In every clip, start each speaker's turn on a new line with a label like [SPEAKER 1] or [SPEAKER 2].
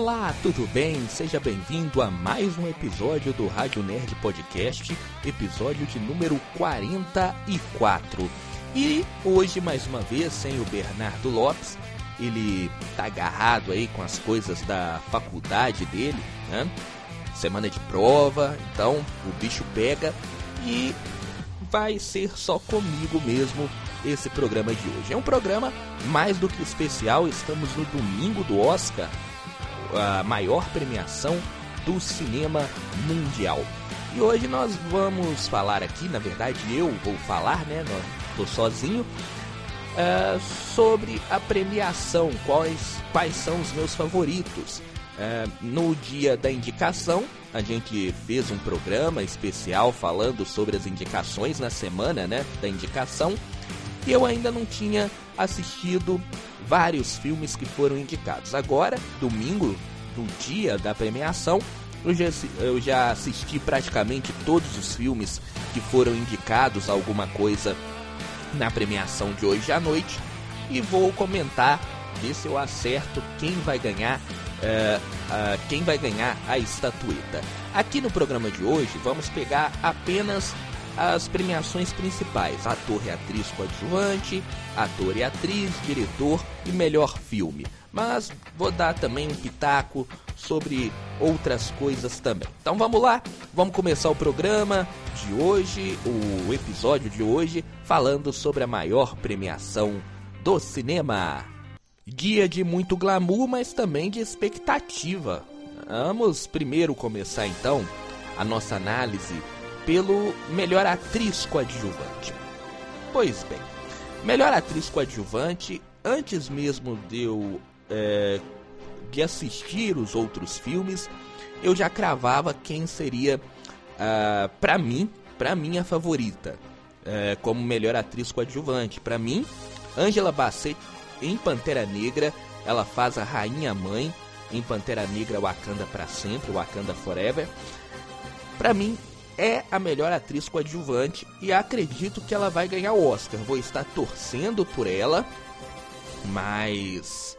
[SPEAKER 1] Olá, tudo bem? Seja bem-vindo a mais um episódio do Rádio Nerd Podcast, episódio de número 44. E hoje, mais uma vez, sem o Bernardo Lopes, ele tá agarrado aí com as coisas da faculdade dele, né? Semana de prova, então o bicho pega e vai ser só comigo mesmo esse programa de hoje. É um programa mais do que especial, estamos no domingo do Oscar, a maior premiação do cinema mundial. E hoje nós vamos falar aqui, na verdade eu vou falar, né? Tô sozinho. Uh, sobre a premiação, quais, quais são os meus favoritos. Uh, no dia da indicação, a gente fez um programa especial falando sobre as indicações na semana né, da indicação. E eu ainda não tinha assistido vários filmes que foram indicados. Agora, domingo, no dia da premiação, eu já, eu já assisti praticamente todos os filmes que foram indicados a alguma coisa na premiação de hoje à noite e vou comentar, ver se eu acerto quem vai ganhar, uh, uh, quem vai ganhar a estatueta. Aqui no programa de hoje vamos pegar apenas as premiações principais: ator e atriz coadjuvante, ator e atriz, diretor e melhor filme. Mas vou dar também um pitaco sobre outras coisas também. Então vamos lá, vamos começar o programa de hoje, o episódio de hoje, falando sobre a maior premiação do cinema. Dia de muito glamour, mas também de expectativa. Vamos primeiro começar então a nossa análise pelo melhor atriz coadjuvante. Pois bem, melhor atriz coadjuvante, antes mesmo de eu é, de assistir os outros filmes, eu já cravava quem seria, uh, ah, para mim, para mim a favorita, uh, como melhor atriz coadjuvante. Para mim, Angela Bassett em Pantera Negra, ela faz a rainha mãe em Pantera Negra Wakanda para sempre, Wakanda Forever. Para mim, é a melhor atriz coadjuvante e acredito que ela vai ganhar o Oscar. Vou estar torcendo por ela, mas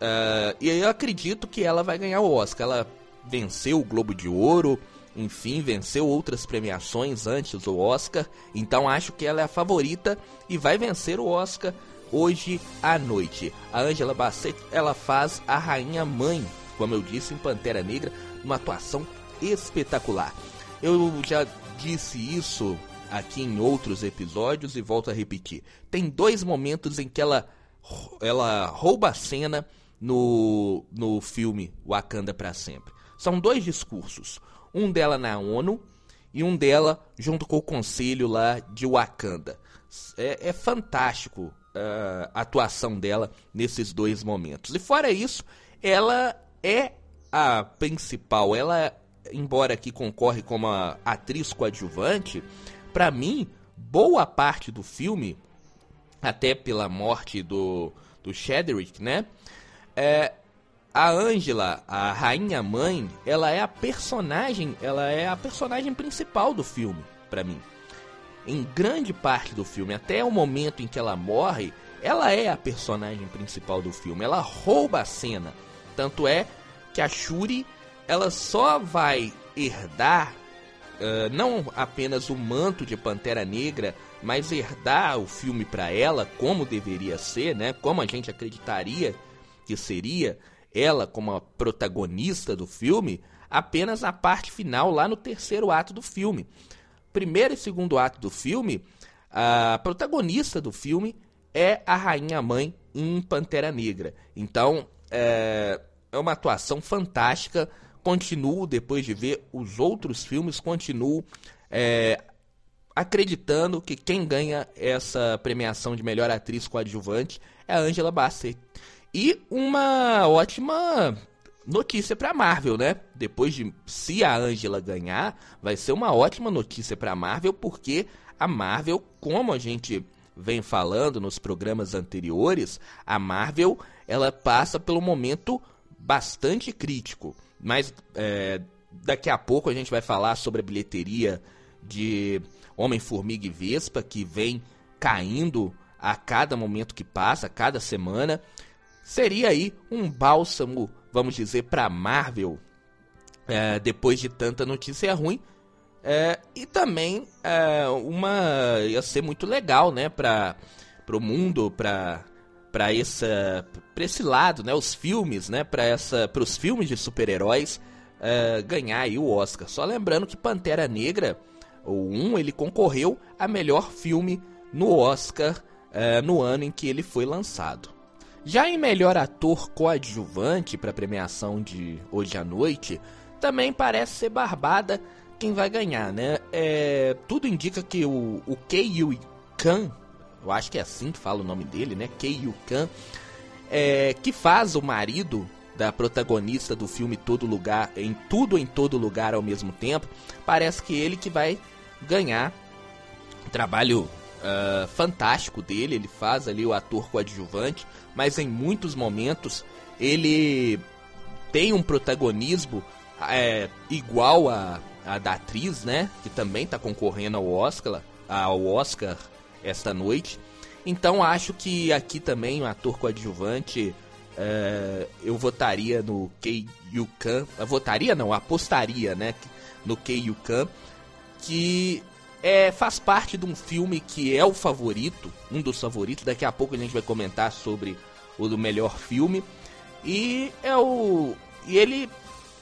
[SPEAKER 1] Uh, e eu acredito que ela vai ganhar o Oscar. Ela venceu o Globo de Ouro, enfim, venceu outras premiações antes do Oscar. Então acho que ela é a favorita e vai vencer o Oscar hoje à noite. A Angela Bassett, ela faz a rainha mãe, como eu disse em Pantera Negra, uma atuação espetacular. Eu já disse isso aqui em outros episódios e volto a repetir. Tem dois momentos em que ela ela rouba a cena no, no filme Wakanda para sempre. São dois discursos, um dela na ONU e um dela junto com o conselho lá de Wakanda. É, é fantástico uh, a atuação dela nesses dois momentos. E fora isso, ela é a principal. Ela, embora aqui concorre como atriz coadjuvante, para mim, boa parte do filme, até pela morte do, do Shedrick, né? é, a Angela, a rainha mãe, ela é a personagem, ela é a personagem principal do filme, para mim. Em grande parte do filme, até o momento em que ela morre, ela é a personagem principal do filme. Ela rouba a cena. Tanto é que a Shuri, ela só vai herdar uh, não apenas o manto de Pantera Negra, mas herdar o filme para ela como deveria ser, né? Como a gente acreditaria que seria ela como a protagonista do filme, apenas na parte final, lá no terceiro ato do filme. Primeiro e segundo ato do filme, a protagonista do filme é a rainha mãe em Pantera Negra. Então, é, é uma atuação fantástica. Continuo, depois de ver os outros filmes, continuo é, acreditando que quem ganha essa premiação de melhor atriz coadjuvante é a Angela Bassett. E uma ótima notícia para Marvel, né? Depois de se a Angela ganhar, vai ser uma ótima notícia para Marvel, porque a Marvel, como a gente vem falando nos programas anteriores, a Marvel ela passa pelo momento bastante crítico. Mas é, daqui a pouco a gente vai falar sobre a bilheteria de Homem-Formiga e Vespa, que vem caindo a cada momento que passa, a cada semana seria aí um bálsamo vamos dizer, para Marvel, é, depois de tanta notícia ruim. É, e também é, uma ia ser muito legal, né, para o mundo, para para essa para esse lado, né, os filmes, né, para essa para os filmes de super-heróis é, ganhar aí o Oscar. Só lembrando que Pantera Negra, o 1, ele concorreu a melhor filme no Oscar é, no ano em que ele foi lançado. Já em melhor ator coadjuvante para a premiação de hoje à noite, também parece ser barbada quem vai ganhar, né? É, tudo indica que o, o Kei Kan, eu acho que é assim que fala o nome dele, né? Kei Kan, é, que faz o marido da protagonista do filme Todo Lugar, em Tudo em Todo Lugar ao mesmo tempo, parece que ele que vai ganhar. Trabalho uh, fantástico dele, ele faz ali o ator coadjuvante, mas em muitos momentos ele tem um protagonismo é, igual a, a da atriz, né? Que também está concorrendo ao Oscar, ao Oscar esta noite. Então acho que aqui também o um ator coadjuvante é, eu votaria no Kei Yukan. Votaria não, apostaria, né? No Kei Yukan. Que é, faz parte de um filme que é o favorito, um dos favoritos. Daqui a pouco a gente vai comentar sobre o do melhor filme. E é o. E ele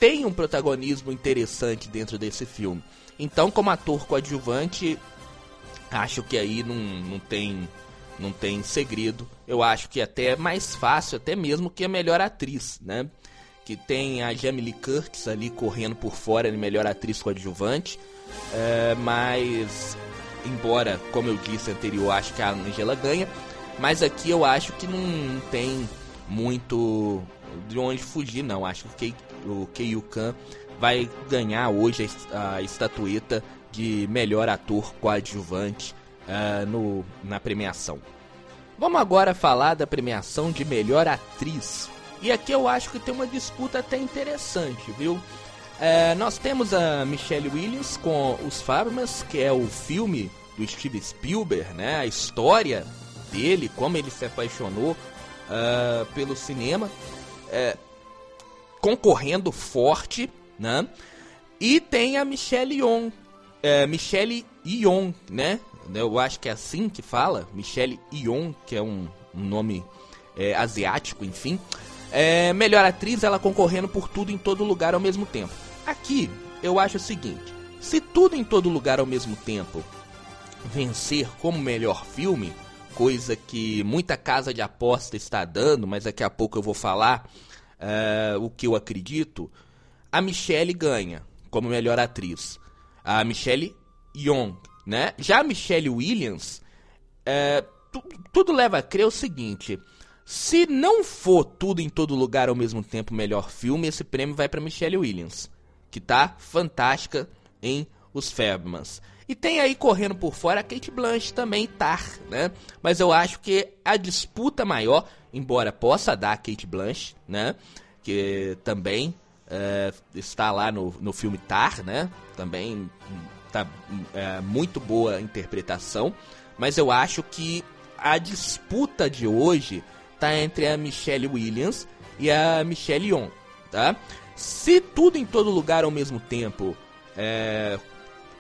[SPEAKER 1] tem um protagonismo interessante dentro desse filme. Então, como ator coadjuvante, acho que aí não, não tem não tem segredo. Eu acho que até é mais fácil, até mesmo que a melhor atriz, né? Que tem a Jamie Lee Curtis ali correndo por fora de melhor atriz coadjuvante. É, mas, embora, como eu disse anterior, acho que a Angela ganha. Mas aqui eu acho que não, tem muito de onde fugir, não. Acho que o Keiyu Kan vai ganhar hoje a, a estatueta de melhor ator coadjuvante uh, no, na premiação. Vamos agora falar da premiação de melhor atriz. E aqui eu acho que tem uma disputa até interessante, viu? É, nós temos a Michelle Williams com Os Farmas, que é o filme do Steve Spielberg, né? A história dele, como ele se apaixonou uh, pelo cinema, é, concorrendo forte, né? E tem a Michelle Yeoh, é, Michelle Yeoh, né? Eu acho que é assim que fala, Michelle Yeoh, que é um, um nome é, asiático, enfim. É, melhor atriz, ela concorrendo por tudo em todo lugar ao mesmo tempo. Aqui, eu acho o seguinte: se tudo em todo lugar ao mesmo tempo vencer como melhor filme, coisa que muita casa de aposta está dando, mas daqui a pouco eu vou falar uh, o que eu acredito, a Michelle ganha como melhor atriz. A Michelle Yeoh, né? Já a Michelle Williams, uh, tu, tudo leva a crer o seguinte: se não for tudo em todo lugar ao mesmo tempo melhor filme, esse prêmio vai para Michelle Williams, que tá fantástica em Os Fabmans. E tem aí correndo por fora a Kate Blanchett também tá, né? Mas eu acho que a disputa maior, embora possa dar a Kate Blanchett, né? Que também é, está lá no, no filme Tar, né? Também tá é, muito boa a interpretação. Mas eu acho que a disputa de hoje tá entre a Michelle Williams e a Michelle Yeoh, tá? Se tudo em todo lugar ao mesmo tempo é,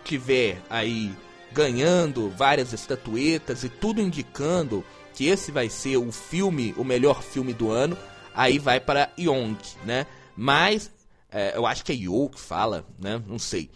[SPEAKER 1] tiver aí ganhando várias estatuetas e tudo indicando que esse vai ser o filme, o melhor filme do ano, aí vai para Yong, né? Mas é, eu acho que é Yo que fala, né? Não sei.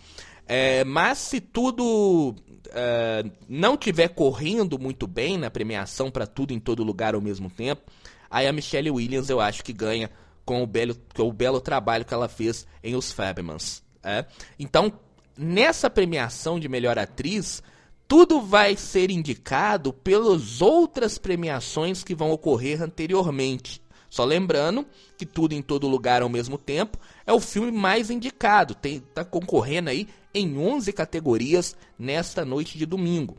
[SPEAKER 1] É, mas se tudo é, não tiver correndo muito bem na premiação para tudo em todo lugar ao mesmo tempo, aí a Michelle Williams eu acho que ganha com o belo, com o belo trabalho que ela fez em Os Fabmans. É? Então nessa premiação de melhor atriz, tudo vai ser indicado pelas outras premiações que vão ocorrer anteriormente. Só lembrando que tudo em todo lugar ao mesmo tempo é o filme mais indicado, tem tá concorrendo aí em 11 categorias nesta noite de domingo.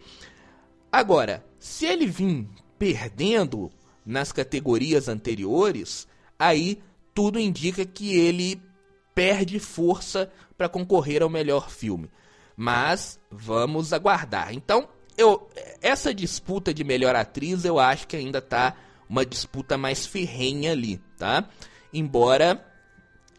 [SPEAKER 1] Agora, se ele vir perdendo nas categorias anteriores, aí tudo indica que ele perde força para concorrer ao melhor filme. Mas vamos aguardar. Então, eu essa disputa de melhor atriz, eu acho que ainda tá uma disputa mais ferrenha ali, tá? Embora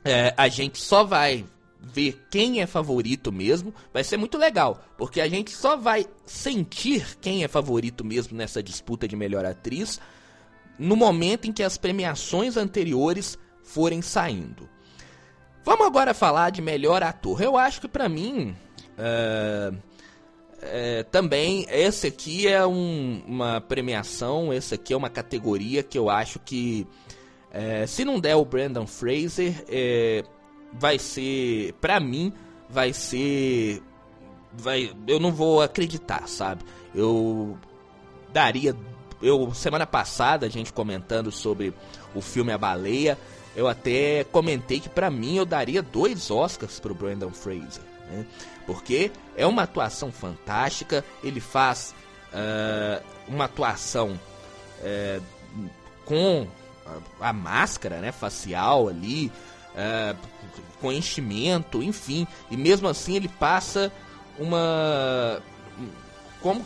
[SPEAKER 1] é, a gente só vai ver quem é favorito mesmo, vai ser muito legal, porque a gente só vai sentir quem é favorito mesmo nessa disputa de melhor atriz no momento em que as premiações anteriores forem saindo. Vamos agora falar de melhor ator. Eu acho que para mim é, é, também esse aqui é um, uma premiação, esse aqui é uma categoria que eu acho que é, se não der o Brandon Fraser, é, vai ser, pra mim, vai ser, vai, eu não vou acreditar, sabe? Eu daria, eu semana passada a gente comentando sobre o filme A Baleia, eu até comentei que pra mim eu daria dois Oscars pro Brandon Fraser, né? Porque é uma atuação fantástica, ele faz uh, uma atuação uh, com a, máscara, né, facial ali, uh, com enchimento, enfim, e mesmo assim ele passa uma como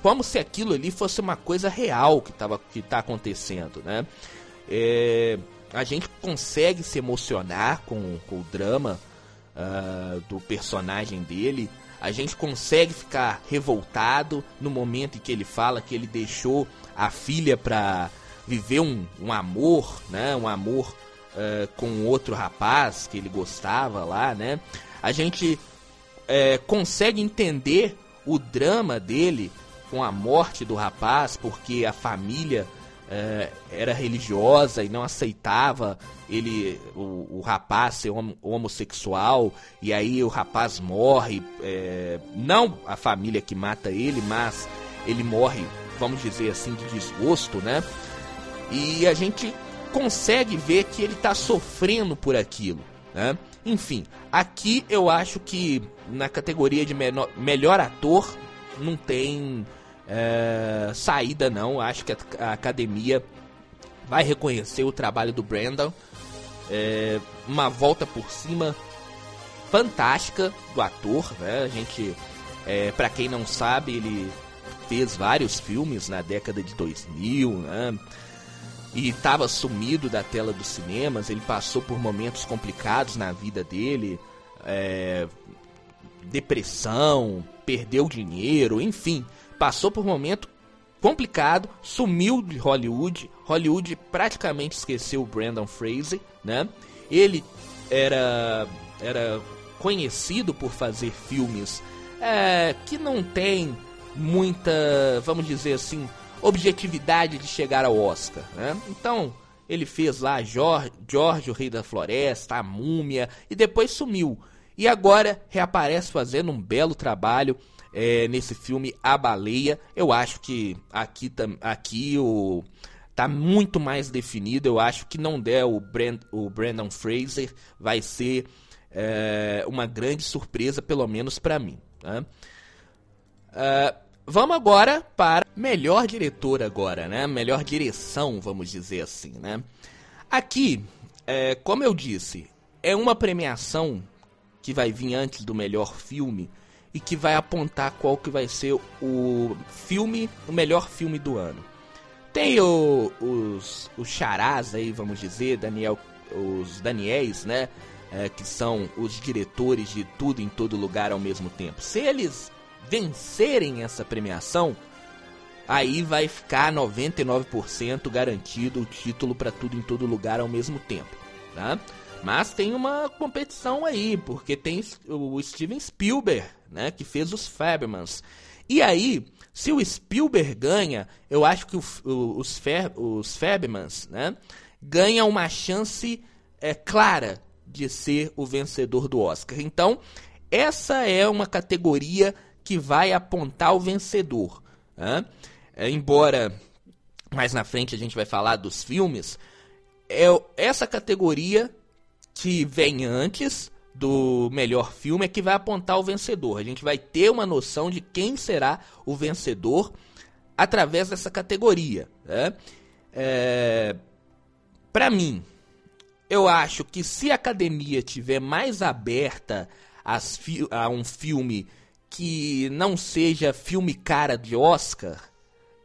[SPEAKER 1] como se aquilo ali fosse uma coisa real que estava que tá acontecendo, né? É, a gente consegue se emocionar com, com o drama uh, do personagem dele. A gente consegue ficar revoltado no momento em que ele fala que ele deixou a filha para viver um, um amor, né? Um amor uh, com outro rapaz que ele gostava lá, né? A gente uh, consegue entender o drama dele com a morte do rapaz, porque a família uh, era religiosa e não aceitava ele, o, o rapaz ser hom homossexual, e aí o rapaz morre, é, não a família que mata ele, mas ele morre, vamos dizer assim, de desgosto, né? E a gente consegue ver que ele está sofrendo por aquilo. Né? Enfim, aqui eu acho que na categoria de menor, melhor ator não tem é, saída não. Acho que a, academia vai reconhecer o trabalho do Brandon. É, uma volta por cima fantástica do ator, né? A gente, é, para quem não sabe, ele fez vários filmes na década de 2000, né? e estava sumido da tela dos cinemas. Ele passou por momentos complicados na vida dele, é, depressão, perdeu dinheiro, enfim, passou por um momento complicado, sumiu de Hollywood. Hollywood praticamente esqueceu o Brandon Fraser, né? Ele era era conhecido por fazer filmes é, que não tem muita, vamos dizer assim, objetividade de chegar ao Oscar. Né? Então, ele fez lá Jorge, Jorge, o Rei da Floresta, a Múmia, e depois sumiu. E agora reaparece fazendo um belo trabalho é, nesse filme A Baleia. Eu acho que aqui, aqui o tá muito mais definido. Eu acho que não der o, Brand, o Brandon Fraser vai ser é, uma grande surpresa, pelo menos para mim. Né? Uh, Vamos agora para melhor diretor agora, né? Melhor direção, vamos dizer assim, né? Aqui, é, como eu disse, é uma premiação que vai vir antes do melhor filme e que vai apontar qual que vai ser o filme, o melhor filme do ano. Tem o, os, os charás aí, vamos dizer, Daniel, os Daniels, né? É, que são os diretores de tudo em todo lugar ao mesmo tempo. Se eles vencerem essa premiação, aí vai ficar 99% garantido o título para tudo em todo lugar ao mesmo tempo, tá? Mas tem uma competição aí, porque tem o Steven Spielberg, né, que fez os Fablemans. E aí, se o Spielberg ganha, eu acho que o, o, os, Fer, os Fablemans, né, ganha uma chance é, clara de ser o vencedor do Oscar. Então, essa é uma categoria que vai apontar o vencedor. Né? É, embora mais na frente a gente vai falar dos filmes, é essa categoria que vem antes do melhor filme é que vai apontar o vencedor. A gente vai ter uma noção de quem será o vencedor através dessa categoria. Né? É, Para mim, eu acho que se a academia tiver mais aberta a um filme que não seja filme cara de Oscar,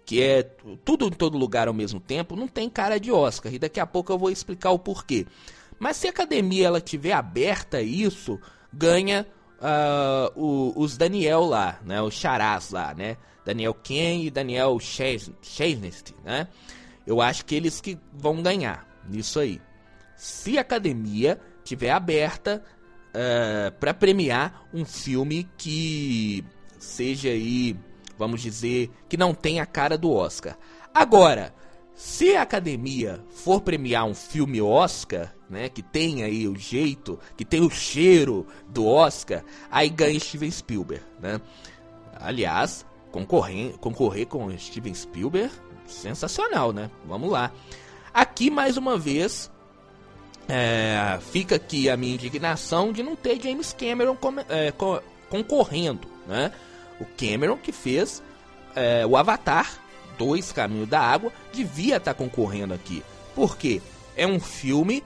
[SPEAKER 1] que é tudo em todo lugar ao mesmo tempo, não tem cara de Oscar. E daqui a pouco eu vou explicar o porquê. Mas se a academia ela tiver aberta a isso, ganha uh, o, os Daniel lá, né? Os charás lá, né? Daniel Ken e Daniel Chesney, né? Eu acho que eles que vão ganhar nisso aí. Se a academia tiver aberta uh, eh, para premiar um filme que seja aí, vamos dizer, que não tenha a cara do Oscar. Agora, se a academia for premiar um filme Oscar, né, que tem aí o jeito, que tem o cheiro do Oscar, aí ganha Steven Spielberg, né? Aliás, concorrer, concorrer com Steven Spielberg, sensacional, né? Vamos lá. Aqui mais uma vez é, fica aqui a minha indignação de não ter James Cameron é, co concorrendo, né? O Cameron que fez é, o Avatar, Dois Caminhos da Água, devia estar tá concorrendo aqui. Por quê? É um filme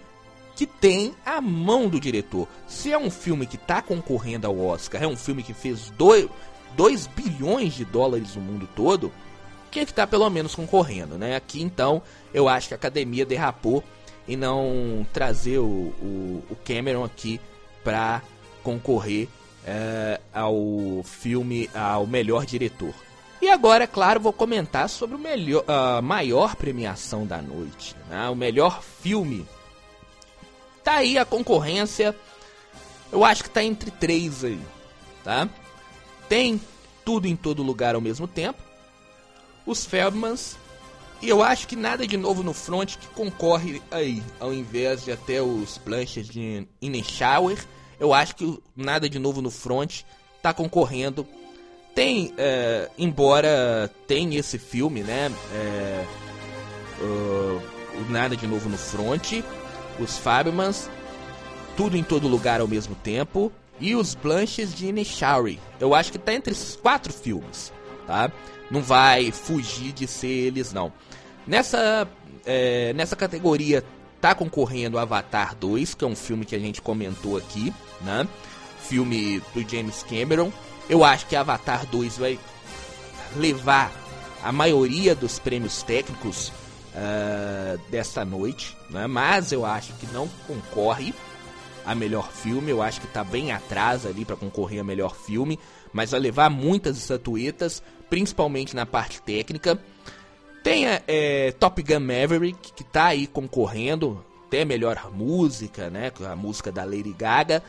[SPEAKER 1] que tem a mão do diretor. Se é um filme que está concorrendo ao Oscar, é um filme que fez 2 bilhões de dólares no mundo todo, é que está pelo menos concorrendo, né? Aqui então eu acho que a academia derrapou e não trazer o, o, o Cameron aqui para concorrer é, ao filme, ao melhor diretor. E agora, é claro, vou comentar sobre o melhor, a maior premiação da noite, né? o melhor filme. Tá aí a concorrência, eu acho que tá entre três aí, tá? Tem tudo em todo lugar ao mesmo tempo. Os Feldmans e eu acho que nada de novo no front que concorre aí, ao invés de até os planches de Ineshower. Eu acho que nada de novo no front tá concorrendo. Tem, é, embora tem esse filme, né? É, uh, nada de novo no front, os Fabmans, tudo em todo lugar ao mesmo tempo e os Blanches de Ineshower. Eu acho que tá entre esses quatro filmes, tá? Não vai fugir de ser eles não. Nessa, é, nessa categoria tá concorrendo Avatar 2, que é um filme que a gente comentou aqui, né? Filme do James Cameron. Eu acho que Avatar 2 vai levar a maioria dos prêmios técnicos uh, desta noite, né? Mas eu acho que não concorre a melhor filme. Eu acho que tá bem atrás ali para concorrer a melhor filme, mas vai levar muitas estatuetas, principalmente na parte técnica. Tem é, Top Gun Maverick, que tá aí concorrendo, até melhor música, né? A música da Lady Gaga.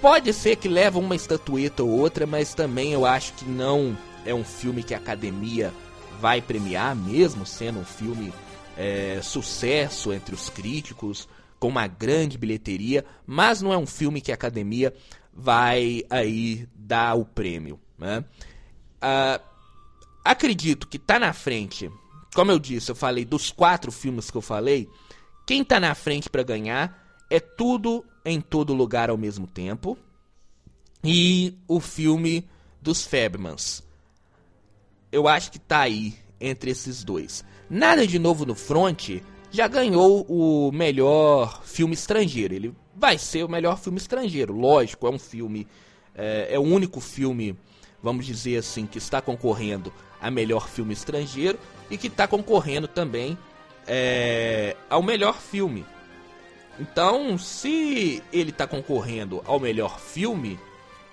[SPEAKER 1] Pode ser que leve uma estatueta ou outra, mas também eu acho que não é um filme que a academia vai premiar, mesmo sendo um filme é, sucesso entre os críticos, com uma grande bilheteria, mas não é um filme que a academia vai aí dar o prêmio. Né? Uh, acredito que tá na frente. Como eu disse, eu falei dos quatro filmes que eu falei. Quem tá na frente para ganhar é tudo em todo lugar ao mesmo tempo. E o filme dos Fabmans. Eu acho que tá aí entre esses dois. Nada de novo no front já ganhou o melhor filme estrangeiro. Ele vai ser o melhor filme estrangeiro, lógico. É um filme, é, é o único filme, vamos dizer assim, que está concorrendo a melhor filme estrangeiro e que está concorrendo também é, ao melhor filme. Então, se ele está concorrendo ao melhor filme,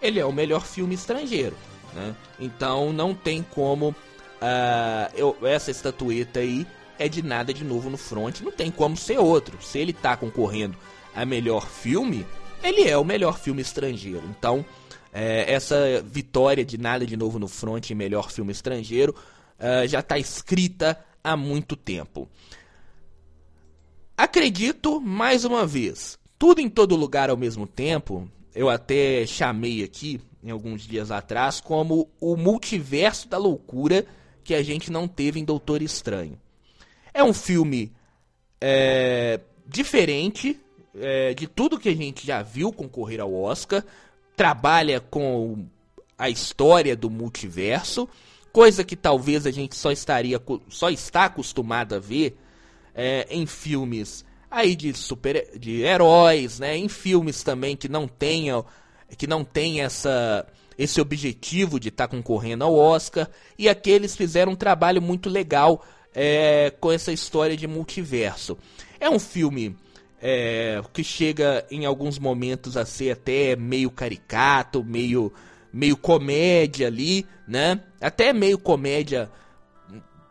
[SPEAKER 1] ele é o melhor filme estrangeiro. Né? Então, não tem como uh, eu, essa estatueta aí é de nada de novo no front. Não tem como ser outro. Se ele está concorrendo a melhor filme, ele é o melhor filme estrangeiro. Então, é, essa vitória de nada de novo no front em melhor filme estrangeiro uh, já está escrita há muito tempo. Acredito, mais uma vez, tudo em todo lugar ao mesmo tempo, eu até chamei aqui, em alguns dias atrás, como o multiverso da loucura que a gente não teve em Doutor Estranho. É um filme é, diferente é, de tudo que a gente já viu concorrer ao Oscar trabalha com a história do multiverso, coisa que talvez a gente só estaria só está acostumado a ver é, em filmes aí de super de heróis, né? Em filmes também que não tenham que não tem essa esse objetivo de estar tá concorrendo ao Oscar e aqueles fizeram um trabalho muito legal é, com essa história de multiverso. É um filme é, que chega em alguns momentos a ser até meio caricato, meio, meio comédia ali, né? Até meio comédia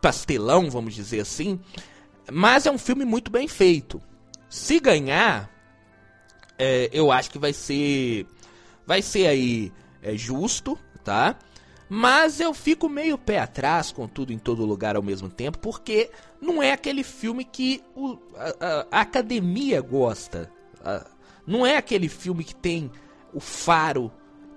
[SPEAKER 1] pastelão, vamos dizer assim. Mas é um filme muito bem feito. Se ganhar, é, eu acho que vai ser, vai ser aí é, justo, tá? Mas eu fico meio pé atrás com tudo em todo lugar ao mesmo tempo, porque não é aquele filme que o, a, a, academia gosta. Não é aquele filme que tem o faro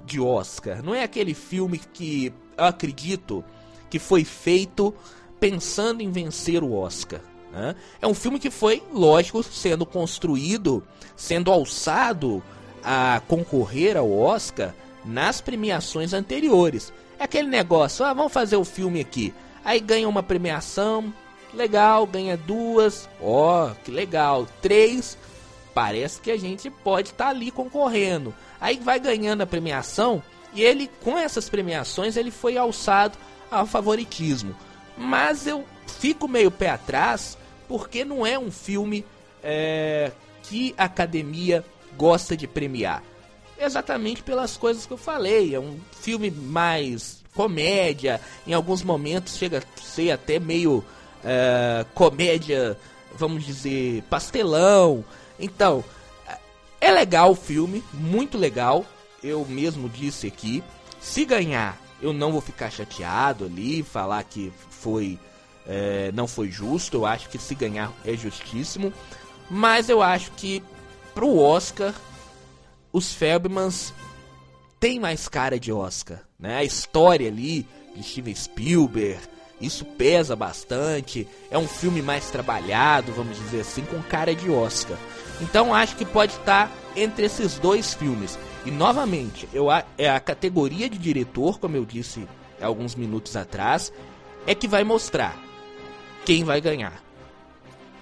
[SPEAKER 1] de Oscar. Não é aquele filme que eu acredito que foi feito pensando em vencer o Oscar. Né? É um filme que foi, lógico, sendo construído, sendo alçado a concorrer ao Oscar nas premiações anteriores. É aquele negócio, ah, vamos fazer o filme aqui. Aí ganha uma premiação, legal, ganha duas, ó, oh, que legal. Três, parece que a gente pode estar tá ali concorrendo. Aí vai ganhando a premiação e ele, com essas premiações, ele foi alçado ao favoritismo. Mas eu fico meio pé atrás porque não é um filme é, que a academia gosta de premiar exatamente pelas coisas que eu falei. É um filme mais comédia, em alguns momentos chega a ser até meio uh, comédia, vamos dizer, pastelão. Então, é legal o filme, muito legal. Eu mesmo disse aqui. Se ganhar, eu não vou ficar chateado ali, falar que foi é, não foi justo. Eu acho que se ganhar é justíssimo. Mas eu acho que pro Oscar os Feldmans têm mais cara de Oscar, né? A história ali de Steven Spielberg, isso pesa bastante. É um filme mais trabalhado, vamos dizer assim, com cara de Oscar. Então acho que pode estar entre esses dois filmes. E novamente, eu é a categoria de diretor, como eu disse alguns minutos atrás, é que vai mostrar quem vai ganhar.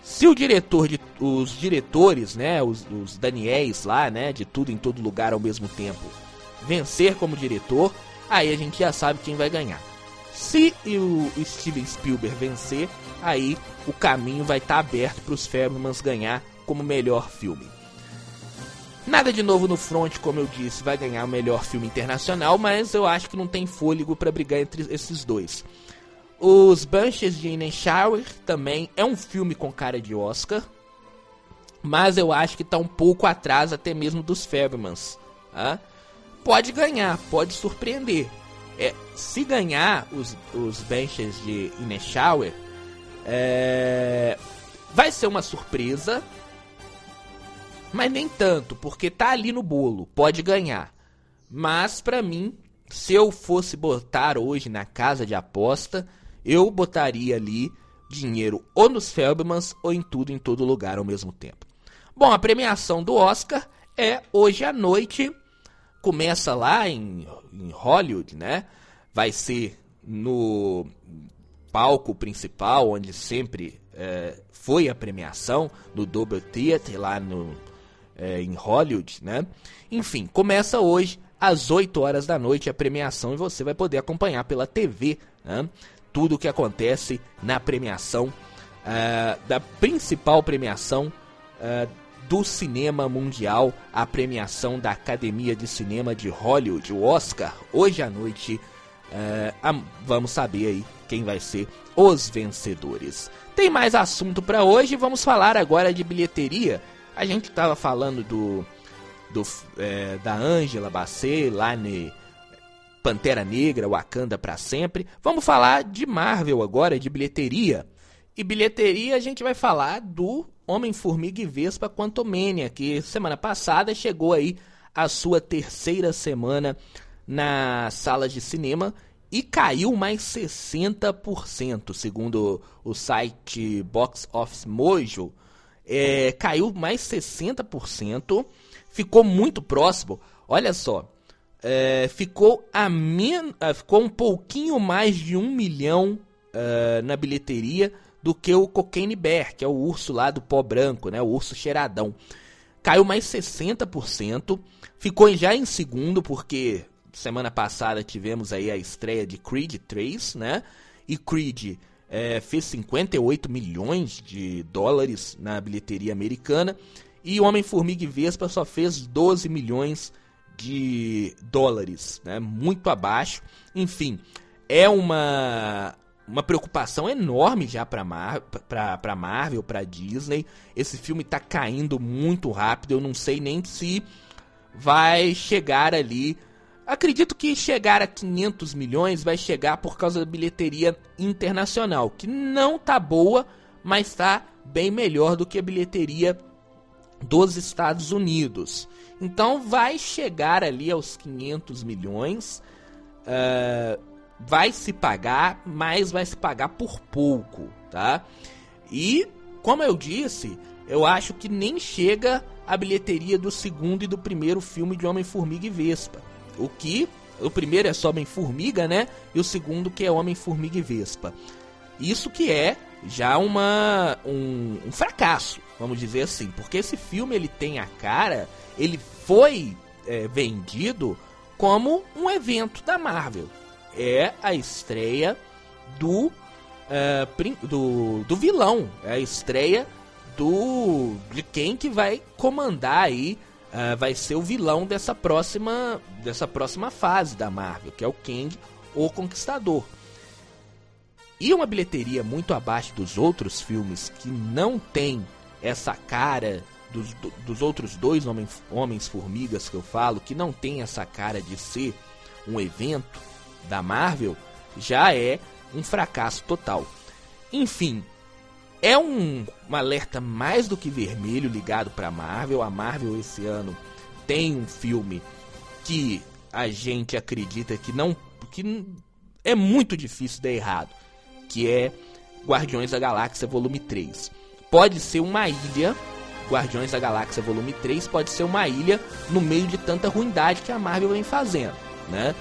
[SPEAKER 1] Se o diretor, de, os diretores, né, os, os Daniels lá, né, de tudo em todo lugar ao mesmo tempo, vencer como diretor, aí a gente já sabe quem vai ganhar. Se o Steven Spielberg vencer, aí o caminho vai estar tá aberto para os Fablemans ganhar como melhor filme. Nada de novo no front, como eu disse, vai ganhar o melhor filme internacional, mas eu acho que não tem fôlego para brigar entre esses dois. Os Banshees de Inisherin também é um filme com cara de Oscar, mas eu acho que está um pouco atrás até mesmo dos Fablemans. Tá? Pode ganhar, pode surpreender. É, se ganhar os, os Banshees de Inisherin, é, vai ser uma surpresa, mas nem tanto, porque tá ali no bolo, pode ganhar. Mas para mim, se eu fosse botar hoje na casa de aposta, eu botaria ali dinheiro ou nos Feldmans ou em tudo em todo lugar ao mesmo tempo. Bom, a premiação do Oscar é hoje à noite. Começa lá em, em Hollywood, né? Vai ser no palco principal, onde sempre é, foi a premiação, no Double Theatre, lá no, é, em Hollywood, né? Enfim, começa hoje às 8 horas da noite a premiação e você vai poder acompanhar pela TV, né? Tudo o que acontece na premiação, uh, da principal premiação uh, do cinema mundial, a premiação da Academia de Cinema de Hollywood, o Oscar. Hoje à noite uh, vamos saber aí quem vai ser os vencedores. Tem mais assunto para hoje, vamos falar agora de bilheteria. A gente estava falando do, do é, da Angela Bassett lá no Pantera Negra, Wakanda para sempre. Vamos falar de Marvel agora, de bilheteria. E bilheteria a gente vai falar do Homem-Formiga e Vespa Quantumania, que semana passada chegou aí a sua terceira semana nas salas de cinema e caiu mais 60%, segundo o site Box Office Mojo. É, caiu mais 60%, ficou muito próximo. Olha só, é, ficou, a men uh, ficou um pouquinho mais de um milhão uh, na bilheteria do que o Cocaine Bear, que é o urso lá do pó branco, né? O urso cheiradão. Caiu mais 60%, ficou já em segundo, porque semana passada tivemos aí a estreia de Creed 3, né? E Creed é, fez 58 milhões de dólares na bilheteria americana. E Homem-Formiga e Vespa só fez 12 milhões de dólares, né? Muito abaixo. Enfim, é uma uma preocupação enorme já para Mar pra, Marvel, para Disney. Esse filme tá caindo muito rápido. Eu não sei nem se vai chegar ali. Acredito que chegar a 500 milhões vai chegar por causa da bilheteria internacional, que não tá boa, mas tá bem melhor do que a bilheteria dos Estados Unidos. Então vai chegar ali aos 500 milhões. Uh, vai se pagar, mas vai se pagar por pouco, tá? E, como eu disse, eu acho que nem chega a bilheteria do segundo e do primeiro filme de Homem-Formiga e Vespa. O que o primeiro é só Homem-Formiga, né? E o segundo que é Homem-Formiga e Vespa. Isso que é já uma um, um, fracasso, vamos dizer assim, porque esse filme ele tem a cara, ele foi é, vendido como um evento da Marvel. É a estreia do, é, do, do vilão, é a estreia do de quem que vai comandar aí uh, vai ser o vilão dessa próxima dessa próxima fase da Marvel, que é o Kang, o Conquistador. E uma bilheteria muito abaixo dos outros filmes que não tem essa cara dos, dos outros dois Homens-Formigas que eu falo, que não tem essa cara de ser um evento da Marvel, já é um fracasso total. Enfim, é um, um alerta mais do que vermelho ligado para Marvel. A Marvel esse ano tem um filme que a gente acredita que não que é muito difícil dar errado, que é Guardiões da Galáxia Volume 3. Pode ser uma ilha, Guardiões da Galáxia Volume 3 pode ser uma ilha no meio de tanta ruindade que a Marvel vem fazendo, né?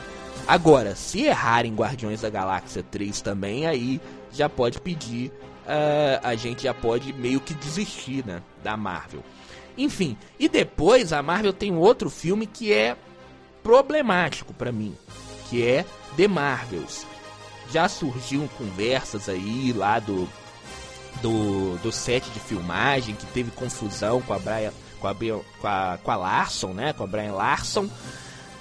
[SPEAKER 1] Agora, se errarem Guardiões da Galáxia 3 também, aí já pode pedir uh, a gente já pode meio que desistir né, da Marvel. Enfim, e depois a Marvel tem outro filme que é problemático para mim, que é The Marvels. Já surgiu conversas aí lá do, do, do set de filmagem que teve confusão com a Brian, com a, com a, com a Larson, né? Com a Brian Larson.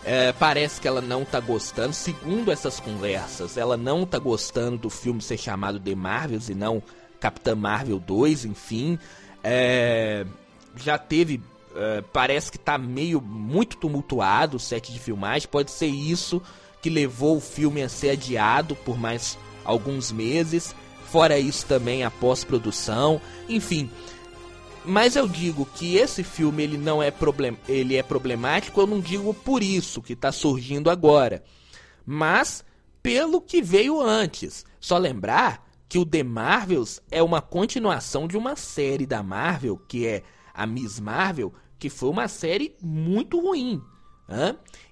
[SPEAKER 1] É, parece que ela não tá gostando, segundo essas conversas, ela não tá gostando do filme ser chamado The Marvels e não Capitã Marvel 2, enfim. É, já teve. É, parece que tá meio muito tumultuado o set de filmagem. Pode ser isso que levou o filme a ser adiado por mais alguns meses. Fora isso também a pós-produção. Enfim, mas eu digo que esse filme ele não é problem ele é problemático, eu não digo por isso que está surgindo agora, mas pelo que veio antes. Só lembrar que o The Marvels é uma continuação de uma série da Marvel, que é a Miss Marvel, que foi uma série muito ruim.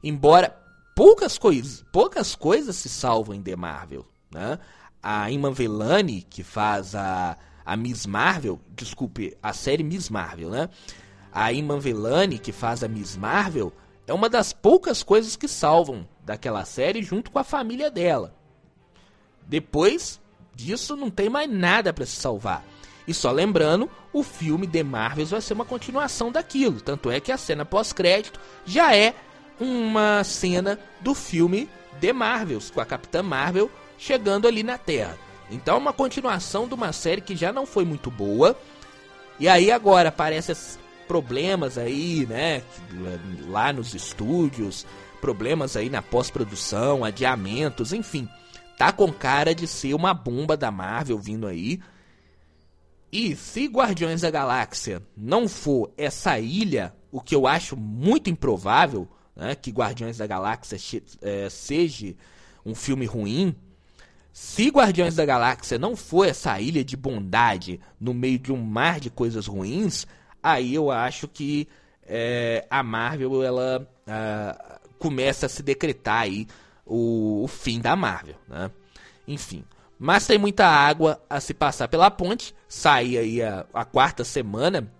[SPEAKER 1] Embora poucas coisas, poucas coisas se salvam em The Marvel. Né? A Iman Velani, que faz a a Miss Marvel, desculpe, a série Miss Marvel, né? A Iman Velani, que faz a Miss Marvel, é uma das poucas coisas que salvam daquela série junto com a família dela. Depois disso não tem mais nada para se salvar. E só lembrando, o filme The Marvels vai ser uma continuação daquilo, tanto é que a cena pós-crédito já é uma cena do filme The Marvels, com a Capitã Marvel chegando ali na Terra. Então é uma continuação de uma série que já não foi muito boa. E aí agora aparecem problemas aí, né? Lá nos estúdios, problemas aí na pós-produção, adiamentos, enfim. Tá com cara de ser uma bomba da Marvel vindo aí. E se Guardiões da Galáxia não for essa ilha, o que eu acho muito improvável, né, que Guardiões da Galáxia é, seja um filme ruim, se Guardiões da Galáxia não for essa ilha de bondade no meio de um mar de coisas ruins, aí eu acho que é, a Marvel ela começa a se decretar aí o, o fim da Marvel, né? Enfim, mas tem muita água a se passar pela ponte. Sai aí a, a quarta semana.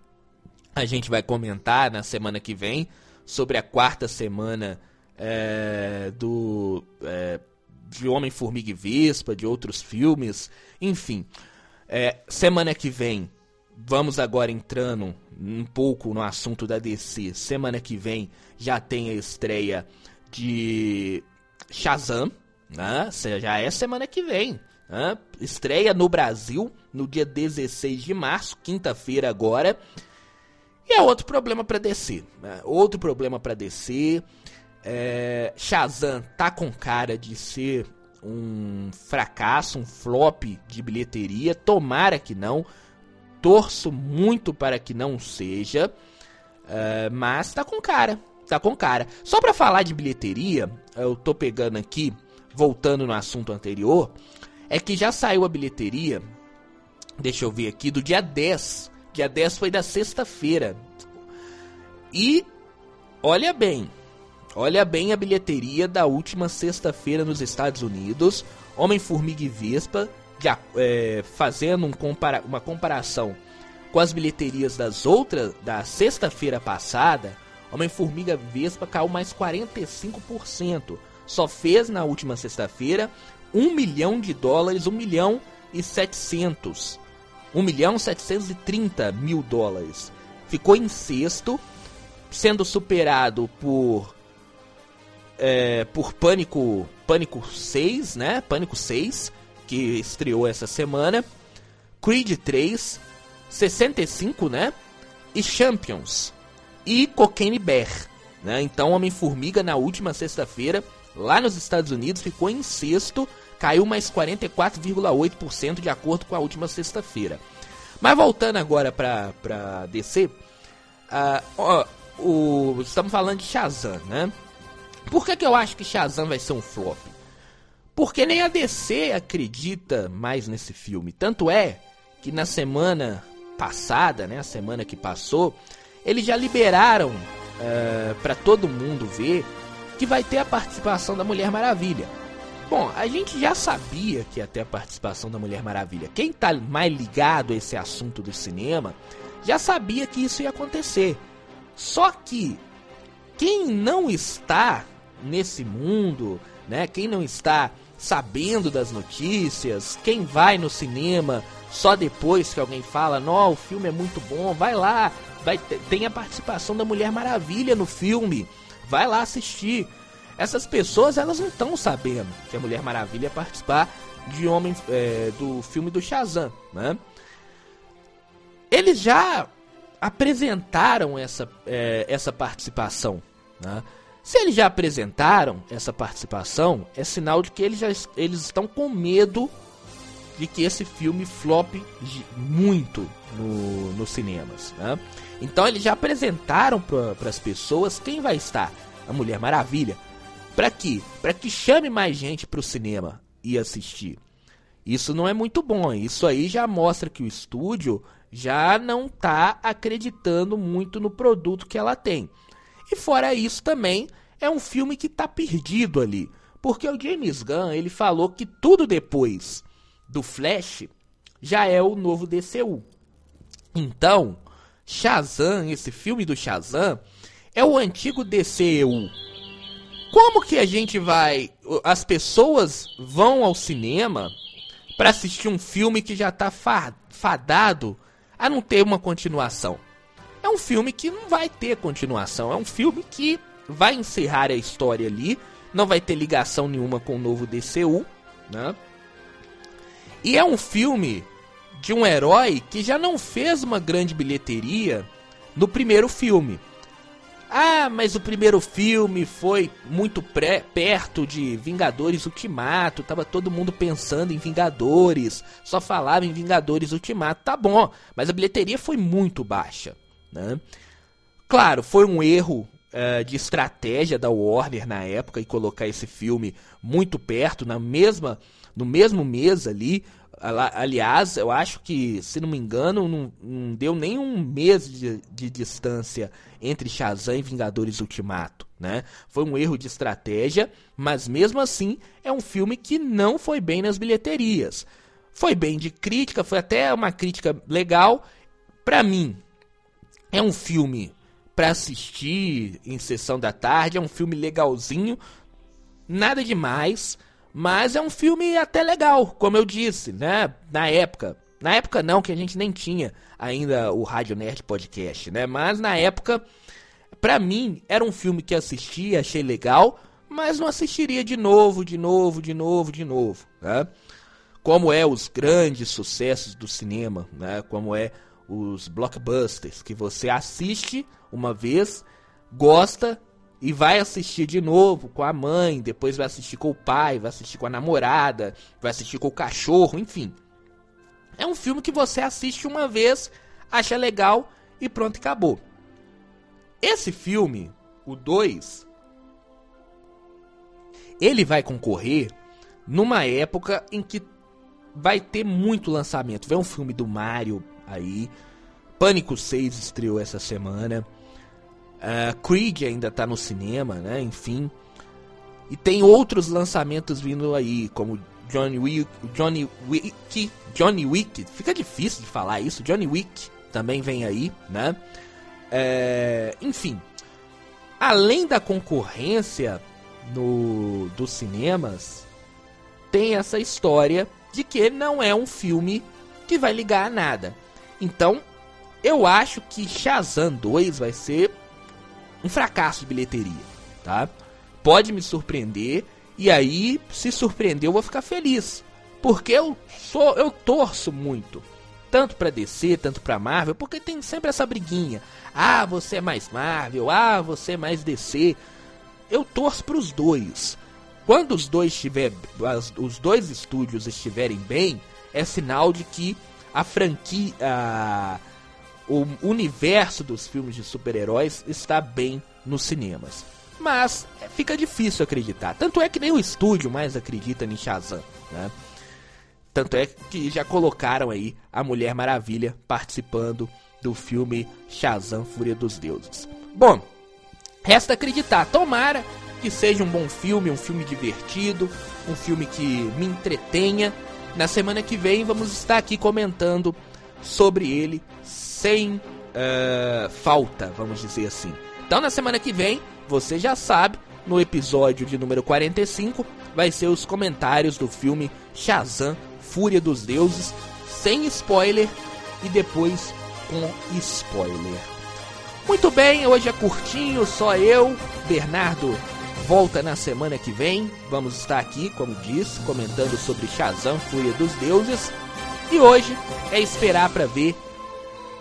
[SPEAKER 1] A gente vai comentar na semana que vem sobre a quarta semana é, do é, de Homem-Formiga e Vespa, de outros filmes, enfim. É, semana que vem vamos agora entrando um pouco no assunto da DC. Semana que vem já tem a estreia de Shazam, né? Já é semana que vem. Né? Estreia no Brasil no dia 16 de março, quinta-feira agora. E é outro problema para DC. Né? Outro problema para DC. É, Shazam tá com cara de ser um fracasso, um flop de bilheteria. Tomara que não. Torço muito para que não seja. Uh, mas tá com cara. Tá com cara. Só para falar de bilheteria, eu tô pegando aqui, voltando no assunto anterior, é que já saiu a bilheteria. Deixa eu ver aqui, do dia 10. Dia 10 foi da sexta-feira. E olha bem, olha bem a bilheteria da última sexta-feira nos Estados Unidos. Homem-Formiga e Vespa é, fazendo um compara uma comparação com as bilheterias das outras, da sexta-feira passada, Homem-Formiga Vespa caiu mais 45%. Só fez na última sexta-feira 1 milhão de dólares, 1 milhão e 700. 1 milhão e 730 mil dólares. Ficou em sexto, sendo superado por é, por Pânico Pânico 6, né? Pânico 6, que estreou essa semana, Creed 3, 65, né? E Champions e Cocaine Bear, né? Então Homem-Formiga na última sexta-feira, lá nos Estados Unidos, ficou em sexto, caiu mais 44,8% de acordo com a última sexta-feira. Mas voltando agora para DC, uh, ó, o, estamos falando de Shazam, né? Por que, que eu acho que Shazam vai ser um flop? Porque nem a DC acredita mais nesse filme. Tanto é que na semana passada, né, a semana que passou, eles já liberaram uh, eh, para todo mundo ver que vai ter a participação da Mulher Maravilha. Bom, a gente já sabia que ter a participação da Mulher Maravilha. Quem tá mais ligado a esse assunto do cinema já sabia que isso ia acontecer. Só que quem não está nesse mundo, né? Quem não está sabendo das notícias, quem vai no cinema só depois que alguém fala, não, o filme é muito bom, vai lá, vai tem a participação da Mulher Maravilha no filme, vai lá assistir. Essas pessoas elas não estão sabendo que a Mulher Maravilha ia participar de homem é, do filme do Shazam, né? Eles já apresentaram essa, é, essa participação, né? Se eles já apresentaram essa participação, é sinal de que eles, já, eles estão com medo de que esse filme flop muito no, nos cinemas. Né? Então eles já apresentaram para as pessoas quem vai estar. A Mulher Maravilha. Para quê? Para que chame mais gente para o cinema e assistir. Isso não é muito bom. Isso aí já mostra que o estúdio já não está acreditando muito no produto que ela tem. E fora isso também, é um filme que tá perdido ali. Porque o James Gunn, ele falou que tudo depois do Flash já é o novo DCU. Então, Shazam, esse filme do Shazam, é o antigo DCU. Como que a gente vai. As pessoas vão ao cinema para assistir um filme que já tá fadado a não ter uma continuação? É um filme que não vai ter continuação. É um filme que vai encerrar a história ali. Não vai ter ligação nenhuma com o novo DCU, né? E é um filme de um herói que já não fez uma grande bilheteria no primeiro filme. Ah, mas o primeiro filme foi muito pré, perto de Vingadores Ultimato, tava todo mundo pensando em Vingadores, só falava em Vingadores Ultimato, tá bom, mas a bilheteria foi muito baixa, né? Claro, foi um erro uh, de estratégia da Warner na época e colocar esse filme muito perto, na mesma, no mesmo mês ali, Aliás, eu acho que, se não me engano, não, não deu nem um mês de, de, distância entre Shazam e Vingadores Ultimato, né? Foi um erro de estratégia, mas mesmo assim é um filme que não foi bem nas bilheterias. Foi bem de crítica, foi até uma crítica legal. Pra mim, é um filme para assistir em sessão da tarde, é um filme legalzinho, nada demais mas é um filme até legal, como eu disse, né? Na época, Na época não, que a gente nem tinha ainda o Rádio Nerd Podcast, né? Mas na época, pra mim, era um filme que assisti, achei legal, mas não assistiria de novo, de novo, de novo, de novo, né? Como é os grandes sucessos do cinema, né? Como é os blockbusters que você assiste uma vez, gosta e vai assistir de novo com a mãe, depois vai assistir com o pai, vai assistir com a namorada, vai assistir com o cachorro, enfim. É um filme que você assiste uma vez, acha legal e pronto, acabou. Esse filme, o 2, ele vai concorrer numa época em que vai ter muito lançamento. Vem um filme do Mario aí. Pânico 6 estreou essa semana. Uh, Creed ainda tá no cinema, né? Enfim. E tem outros lançamentos vindo aí, como Johnny Wick, Johnny Wick, Johnny Wick, fica difícil de falar isso, Johnny Wick também vem aí, né? É, enfim, além da concorrência no, dos cinemas, tem essa história de que não é um filme que vai ligar a nada. Então, eu acho que Shazam 2 vai ser um fracasso de bilheteria, tá? Pode me surpreender, e aí, se surpreender, eu vou ficar feliz. Porque eu sou, eu torço muito. Tanto para DC, tanto para Marvel, porque tem sempre essa briguinha. Ah, você é mais Marvel, ah, você é mais DC. Eu torço para os dois. Quando os dois estiver, os dois estúdios estiverem bem, é sinal de que a franquia, a, o universo dos filmes de super-heróis está bem nos cinemas. Mas é, fica difícil acreditar. Tanto é que nem o estúdio mais acredita em Shazam, né? Tanto é que já colocaram aí a Mulher Maravilha participando do filme Shazam Fúria dos Deuses. Bom, resta acreditar. Tomara que seja um bom filme, um filme divertido, um filme que me entretenha. Na semana que vem vamos estar aqui comentando sobre ele sem uh, falta, vamos dizer assim. Então na semana que vem você já sabe, no episódio de número 45 vai ser os comentários do filme Shazam Fúria dos Deuses, sem spoiler e depois com spoiler. Muito bem, hoje é curtinho, só eu, Bernardo volta na semana que vem. Vamos estar aqui, como disse, comentando sobre Shazam Fúria dos Deuses. E hoje é esperar para ver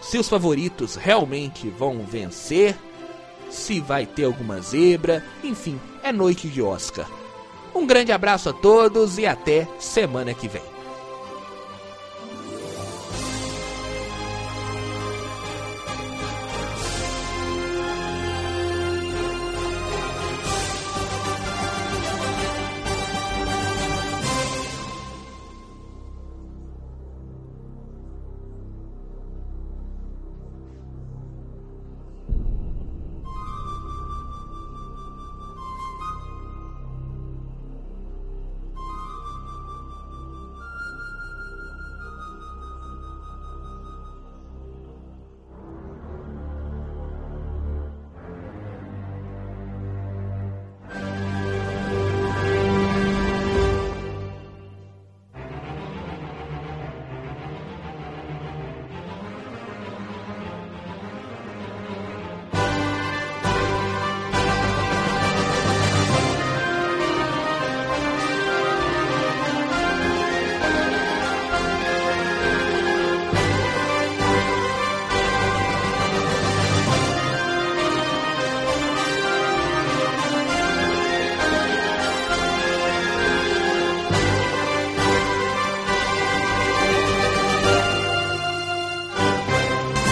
[SPEAKER 1] se os favoritos realmente vão vencer se vai ter alguma zebra, enfim, é noite de Oscar. Um grande abraço a todos e até semana que vem.